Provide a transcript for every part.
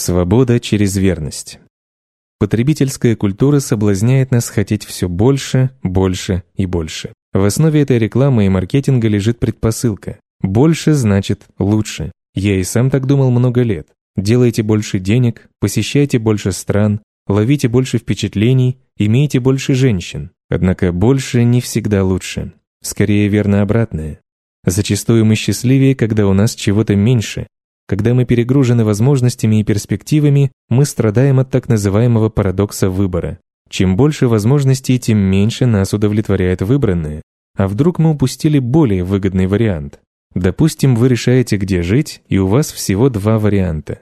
Свобода через верность. Потребительская культура соблазняет нас хотеть все больше, больше и больше. В основе этой рекламы и маркетинга лежит предпосылка. Больше значит лучше. Я и сам так думал много лет. Делайте больше денег, посещайте больше стран, ловите больше впечатлений, имейте больше женщин. Однако больше не всегда лучше. Скорее верно обратное. Зачастую мы счастливее, когда у нас чего-то меньше, когда мы перегружены возможностями и перспективами, мы страдаем от так называемого парадокса выбора. Чем больше возможностей, тем меньше нас удовлетворяет выбранное. А вдруг мы упустили более выгодный вариант? Допустим, вы решаете, где жить, и у вас всего два варианта.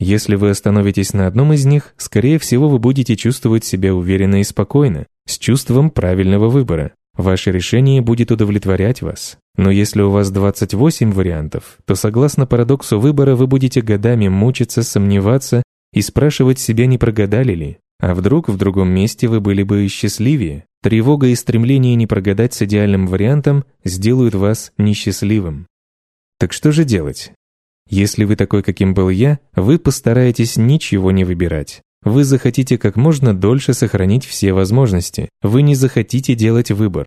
Если вы остановитесь на одном из них, скорее всего, вы будете чувствовать себя уверенно и спокойно, с чувством правильного выбора. Ваше решение будет удовлетворять вас. Но если у вас 28 вариантов, то согласно парадоксу выбора вы будете годами мучиться, сомневаться и спрашивать себя, не прогадали ли. А вдруг в другом месте вы были бы счастливее? Тревога и стремление не прогадать с идеальным вариантом сделают вас несчастливым. Так что же делать? Если вы такой, каким был я, вы постараетесь ничего не выбирать. Вы захотите как можно дольше сохранить все возможности. Вы не захотите делать выбор.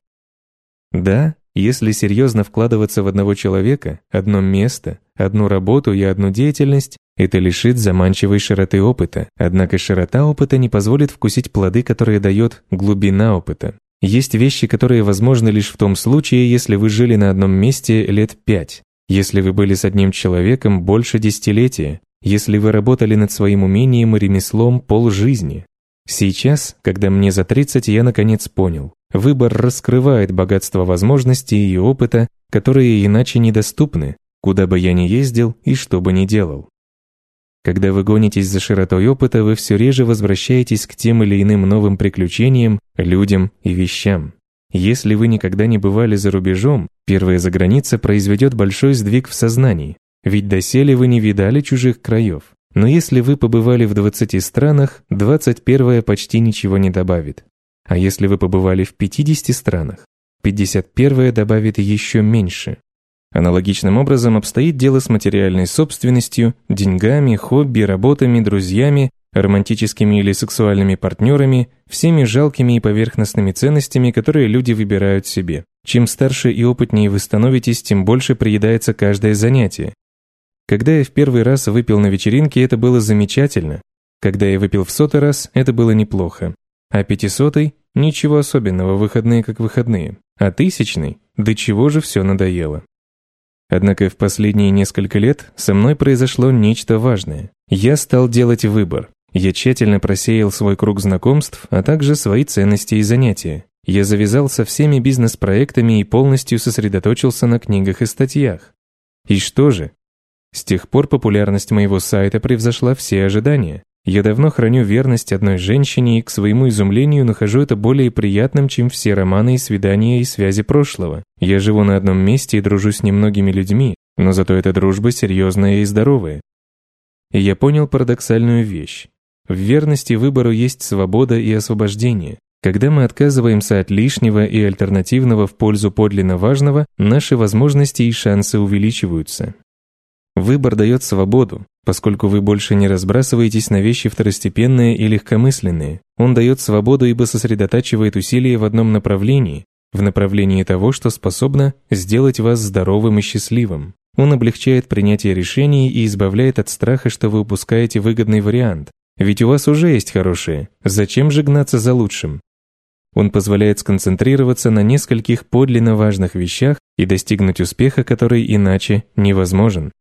Да, если серьезно вкладываться в одного человека, одно место, одну работу и одну деятельность, это лишит заманчивой широты опыта. Однако широта опыта не позволит вкусить плоды, которые дает глубина опыта. Есть вещи, которые возможны лишь в том случае, если вы жили на одном месте лет пять, если вы были с одним человеком больше десятилетия, если вы работали над своим умением и ремеслом полжизни. Сейчас, когда мне за 30, я наконец понял. Выбор раскрывает богатство возможностей и опыта, которые иначе недоступны, куда бы я ни ездил и что бы ни делал. Когда вы гонитесь за широтой опыта, вы все реже возвращаетесь к тем или иным новым приключениям, людям и вещам. Если вы никогда не бывали за рубежом, первая заграница произведет большой сдвиг в сознании, ведь доселе вы не видали чужих краев. Но если вы побывали в 20 странах, 21 почти ничего не добавит. А если вы побывали в 50 странах, 51 добавит еще меньше. Аналогичным образом обстоит дело с материальной собственностью, деньгами, хобби, работами, друзьями, романтическими или сексуальными партнерами, всеми жалкими и поверхностными ценностями, которые люди выбирают себе. Чем старше и опытнее вы становитесь, тем больше приедается каждое занятие, когда я в первый раз выпил на вечеринке, это было замечательно. Когда я выпил в сотый раз, это было неплохо. А пятисотый – ничего особенного, выходные как выходные. А тысячный – до чего же все надоело. Однако в последние несколько лет со мной произошло нечто важное. Я стал делать выбор. Я тщательно просеял свой круг знакомств, а также свои ценности и занятия. Я завязал со всеми бизнес-проектами и полностью сосредоточился на книгах и статьях. И что же? С тех пор популярность моего сайта превзошла все ожидания. Я давно храню верность одной женщине и, к своему изумлению, нахожу это более приятным, чем все романы и свидания и связи прошлого. Я живу на одном месте и дружу с немногими людьми, но зато эта дружба серьезная и здоровая. И я понял парадоксальную вещь. В верности выбору есть свобода и освобождение. Когда мы отказываемся от лишнего и альтернативного в пользу подлинно важного, наши возможности и шансы увеличиваются. Выбор дает свободу, поскольку вы больше не разбрасываетесь на вещи второстепенные и легкомысленные. Он дает свободу, ибо сосредотачивает усилия в одном направлении, в направлении того, что способно сделать вас здоровым и счастливым. Он облегчает принятие решений и избавляет от страха, что вы упускаете выгодный вариант. Ведь у вас уже есть хорошее. Зачем же гнаться за лучшим? Он позволяет сконцентрироваться на нескольких подлинно важных вещах и достигнуть успеха, который иначе невозможен.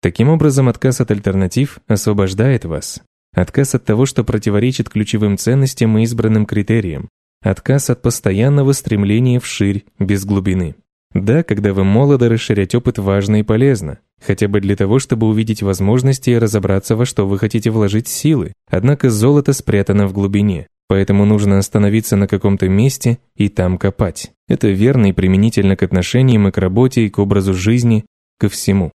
Таким образом, отказ от альтернатив освобождает вас. Отказ от того, что противоречит ключевым ценностям и избранным критериям. Отказ от постоянного стремления вширь, без глубины. Да, когда вы молоды, расширять опыт важно и полезно, хотя бы для того, чтобы увидеть возможности и разобраться, во что вы хотите вложить силы. Однако золото спрятано в глубине, поэтому нужно остановиться на каком-то месте и там копать. Это верно и применительно к отношениям и к работе, и к образу жизни, ко всему.